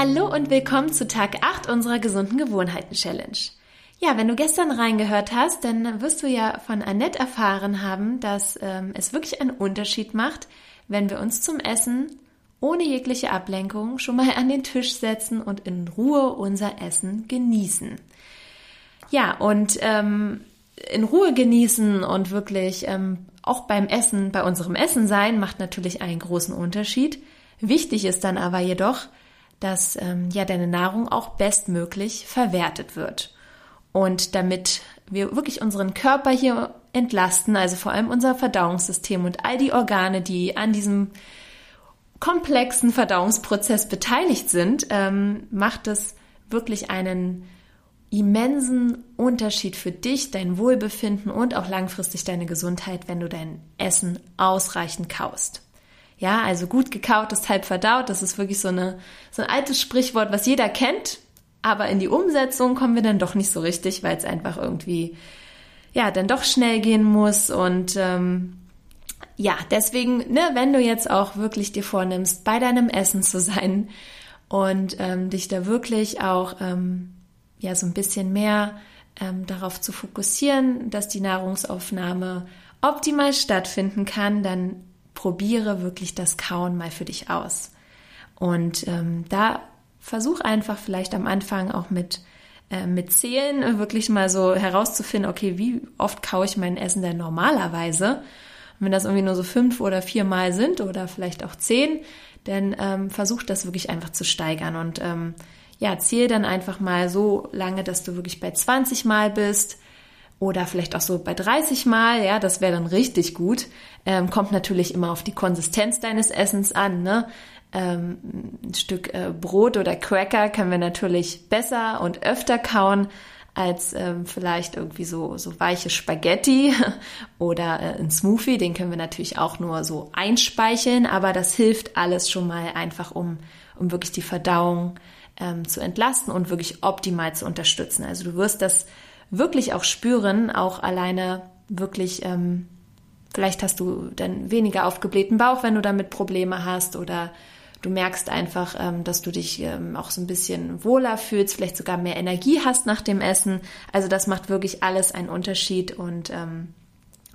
Hallo und willkommen zu Tag 8 unserer gesunden Gewohnheiten Challenge. Ja, wenn du gestern reingehört hast, dann wirst du ja von Annette erfahren haben, dass ähm, es wirklich einen Unterschied macht, wenn wir uns zum Essen ohne jegliche Ablenkung schon mal an den Tisch setzen und in Ruhe unser Essen genießen. Ja, und ähm, in Ruhe genießen und wirklich ähm, auch beim Essen, bei unserem Essen sein, macht natürlich einen großen Unterschied. Wichtig ist dann aber jedoch, dass ähm, ja deine Nahrung auch bestmöglich verwertet wird. Und damit wir wirklich unseren Körper hier entlasten, also vor allem unser Verdauungssystem und all die Organe, die an diesem komplexen Verdauungsprozess beteiligt sind, ähm, macht es wirklich einen immensen Unterschied für dich, dein Wohlbefinden und auch langfristig deine Gesundheit, wenn du dein Essen ausreichend kaust. Ja, also gut gekaut ist halb verdaut. Das ist wirklich so, eine, so ein altes Sprichwort, was jeder kennt. Aber in die Umsetzung kommen wir dann doch nicht so richtig, weil es einfach irgendwie, ja, dann doch schnell gehen muss. Und ähm, ja, deswegen, ne, wenn du jetzt auch wirklich dir vornimmst, bei deinem Essen zu sein und ähm, dich da wirklich auch, ähm, ja, so ein bisschen mehr ähm, darauf zu fokussieren, dass die Nahrungsaufnahme optimal stattfinden kann, dann probiere wirklich das Kauen mal für dich aus. Und ähm, da versuch einfach vielleicht am Anfang auch mit, äh, mit Zählen wirklich mal so herauszufinden, okay, wie oft kaue ich mein Essen denn normalerweise? Und wenn das irgendwie nur so fünf oder vier Mal sind oder vielleicht auch zehn, dann ähm, versuch das wirklich einfach zu steigern und ähm, ja, zähl dann einfach mal so lange, dass du wirklich bei 20 Mal bist oder vielleicht auch so bei 30 Mal, ja, das wäre dann richtig gut. Ähm, kommt natürlich immer auf die Konsistenz deines Essens an, ne? Ähm, ein Stück äh, Brot oder Cracker können wir natürlich besser und öfter kauen als ähm, vielleicht irgendwie so, so weiche Spaghetti oder äh, ein Smoothie. Den können wir natürlich auch nur so einspeicheln, aber das hilft alles schon mal einfach, um, um wirklich die Verdauung ähm, zu entlasten und wirklich optimal zu unterstützen. Also du wirst das wirklich auch spüren, auch alleine wirklich, ähm, vielleicht hast du dann weniger aufgeblähten Bauch, wenn du damit Probleme hast oder du merkst einfach, ähm, dass du dich ähm, auch so ein bisschen wohler fühlst, vielleicht sogar mehr Energie hast nach dem Essen. Also das macht wirklich alles einen Unterschied und ähm,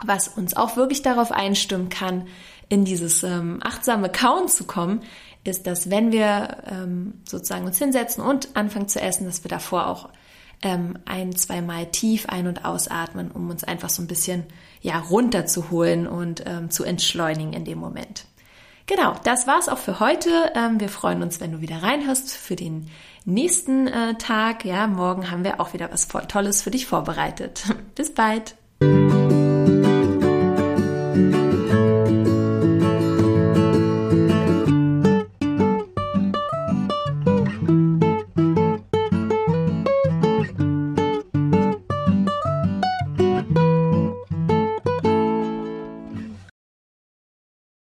was uns auch wirklich darauf einstimmen kann, in dieses ähm, achtsame Kauen zu kommen, ist, dass wenn wir ähm, sozusagen uns hinsetzen und anfangen zu essen, dass wir davor auch ähm, ein, zweimal tief ein- und ausatmen, um uns einfach so ein bisschen ja runterzuholen und ähm, zu entschleunigen in dem Moment. Genau, das war's auch für heute. Ähm, wir freuen uns, wenn du wieder reinhörst für den nächsten äh, Tag. Ja, morgen haben wir auch wieder was Tolles für dich vorbereitet. Bis bald.